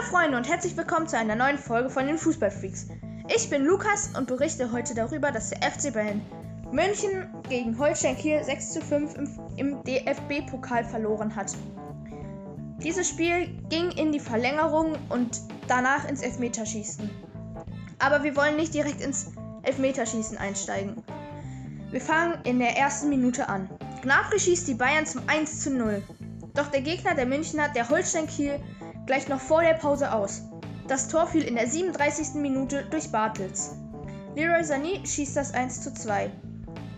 Hallo Freunde und herzlich willkommen zu einer neuen Folge von den Fußballfreaks. Ich bin Lukas und berichte heute darüber, dass der FC Bayern München gegen Holstein Kiel 6 zu 5 im, im DFB-Pokal verloren hat. Dieses Spiel ging in die Verlängerung und danach ins Elfmeterschießen. Aber wir wollen nicht direkt ins Elfmeterschießen einsteigen. Wir fangen in der ersten Minute an. Gnabry schießt die Bayern zum 1 zu 0. Doch der Gegner der Münchner, der Holstein Kiel, gleich noch vor der Pause aus. Das Tor fiel in der 37. Minute durch Bartels. Leroy Sané schießt das 1 zu 2.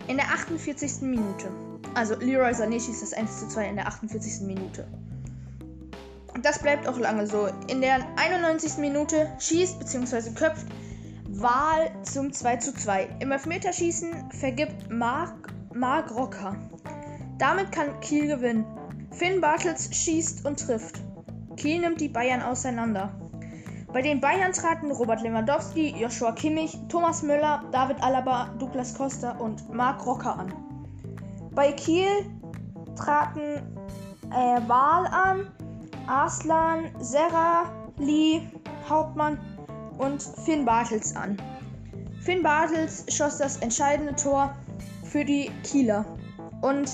In der 48. Minute. Also Leroy Sané schießt das 1 zu 2 in der 48. Minute. Das bleibt auch lange so. In der 91. Minute schießt bzw. köpft Wahl zum 2 zu 2. Im Elfmeterschießen vergibt Mark, Mark Rocker. Damit kann Kiel gewinnen. Finn Bartels schießt und trifft. Kiel nimmt die Bayern auseinander. Bei den Bayern traten Robert Lewandowski, Joshua Kimmich, Thomas Müller, David Alaba, Douglas Costa und Marc Rocker an. Bei Kiel traten äh, Wahl an, Arslan, Serra, Lee, Hauptmann und Finn Bartels an. Finn Bartels schoss das entscheidende Tor für die Kieler. Und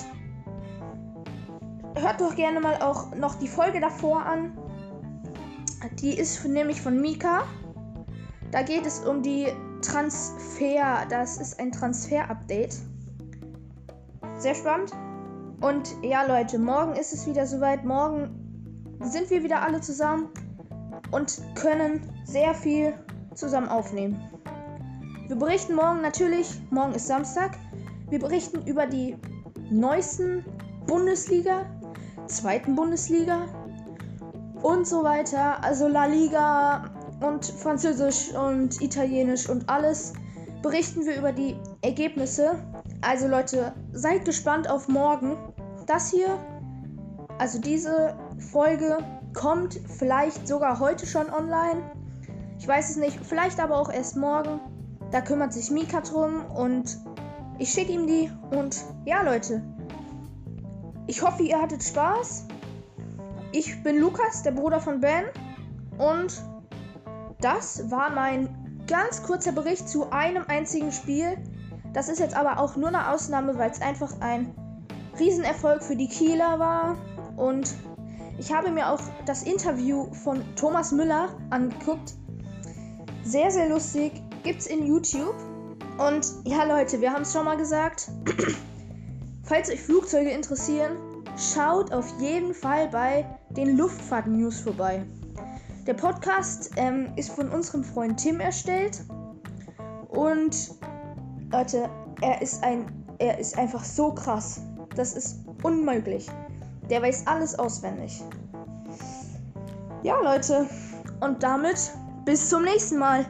hört doch gerne mal auch noch die Folge davor an. Die ist nämlich von Mika. Da geht es um die Transfer. Das ist ein Transfer-Update. Sehr spannend. Und ja, Leute, morgen ist es wieder soweit. Morgen sind wir wieder alle zusammen und können sehr viel zusammen aufnehmen. Wir berichten morgen natürlich, morgen ist Samstag, wir berichten über die neuesten Bundesliga, zweiten Bundesliga und so weiter. Also La Liga und Französisch und Italienisch und alles berichten wir über die Ergebnisse. Also Leute, seid gespannt auf morgen. Das hier, also diese Folge kommt vielleicht sogar heute schon online. Ich weiß es nicht, vielleicht aber auch erst morgen. Da kümmert sich Mika drum und ich schicke ihm die. Und ja, Leute, ich hoffe, ihr hattet Spaß. Ich bin Lukas, der Bruder von Ben. Und das war mein ganz kurzer Bericht zu einem einzigen Spiel. Das ist jetzt aber auch nur eine Ausnahme, weil es einfach ein Riesenerfolg für die Kieler war. Und ich habe mir auch das Interview von Thomas Müller angeguckt. Sehr, sehr lustig. Gibt's in YouTube. Und ja, Leute, wir haben es schon mal gesagt. Falls euch Flugzeuge interessieren, schaut auf jeden Fall bei den Luftfahrt-News vorbei. Der Podcast ähm, ist von unserem Freund Tim erstellt. Und Leute, er ist ein. Er ist einfach so krass. Das ist unmöglich. Der weiß alles auswendig. Ja, Leute. Und damit bis zum nächsten Mal.